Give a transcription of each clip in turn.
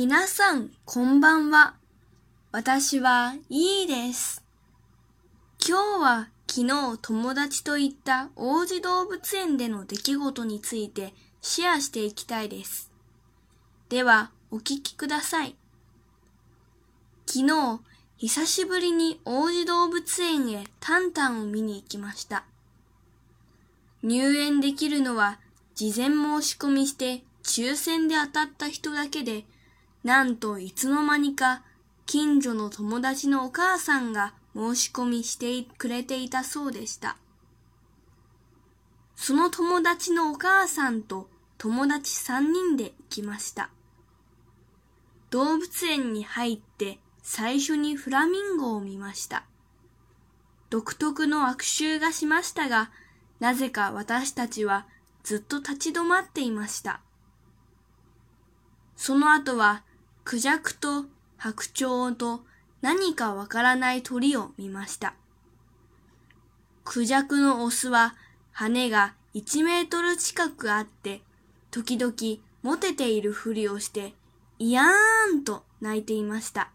皆さん、こんばんは。私はいいです。今日は昨日友達と行った王子動物園での出来事についてシェアしていきたいです。では、お聞きください。昨日、久しぶりに王子動物園へタンタンを見に行きました。入園できるのは事前申し込みして抽選で当たった人だけで、なんといつの間にか近所の友達のお母さんが申し込みしてくれていたそうでした。その友達のお母さんと友達三人で行きました。動物園に入って最初にフラミンゴを見ました。独特の悪臭がしましたが、なぜか私たちはずっと立ち止まっていました。その後はクジャクと白鳥と何かわからない鳥を見ました。クジャクのオスは羽が1メートル近くあって、時々モテているふりをして、いやーんと鳴いていました。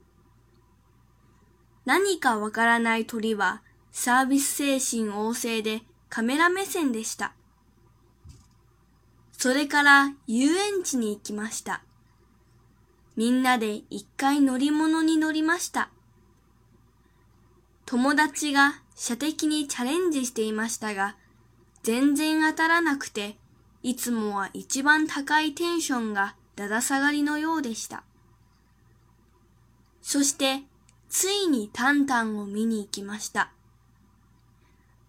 何かわからない鳥はサービス精神旺盛でカメラ目線でした。それから遊園地に行きました。みんなで一回乗り物に乗りました。友達が射的にチャレンジしていましたが、全然当たらなくて、いつもは一番高いテンションがだだ下がりのようでした。そして、ついにタンタンを見に行きました。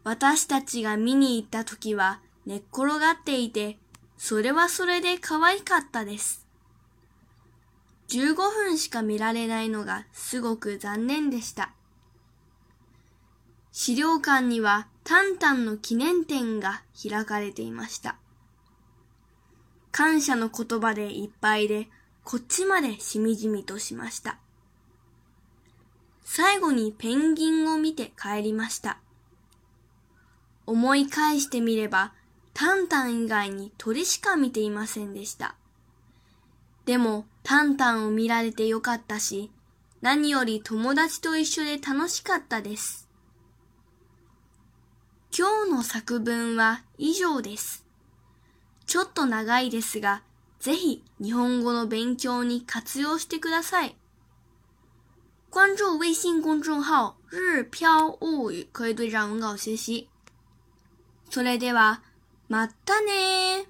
私たちが見に行った時は寝っ転がっていて、それはそれで可愛かったです。15分しか見られないのがすごく残念でした。資料館にはタンタンの記念展が開かれていました。感謝の言葉でいっぱいで、こっちまでしみじみとしました。最後にペンギンを見て帰りました。思い返してみれば、タンタン以外に鳥しか見ていませんでした。でも、タンタンを見られてよかったし、何より友達と一緒で楽しかったです。今日の作文は以上です。ちょっと長いですが、ぜひ日本語の勉強に活用してください。关注微信公众号“日飘物语”，可以对照文稿学习。それでは、またね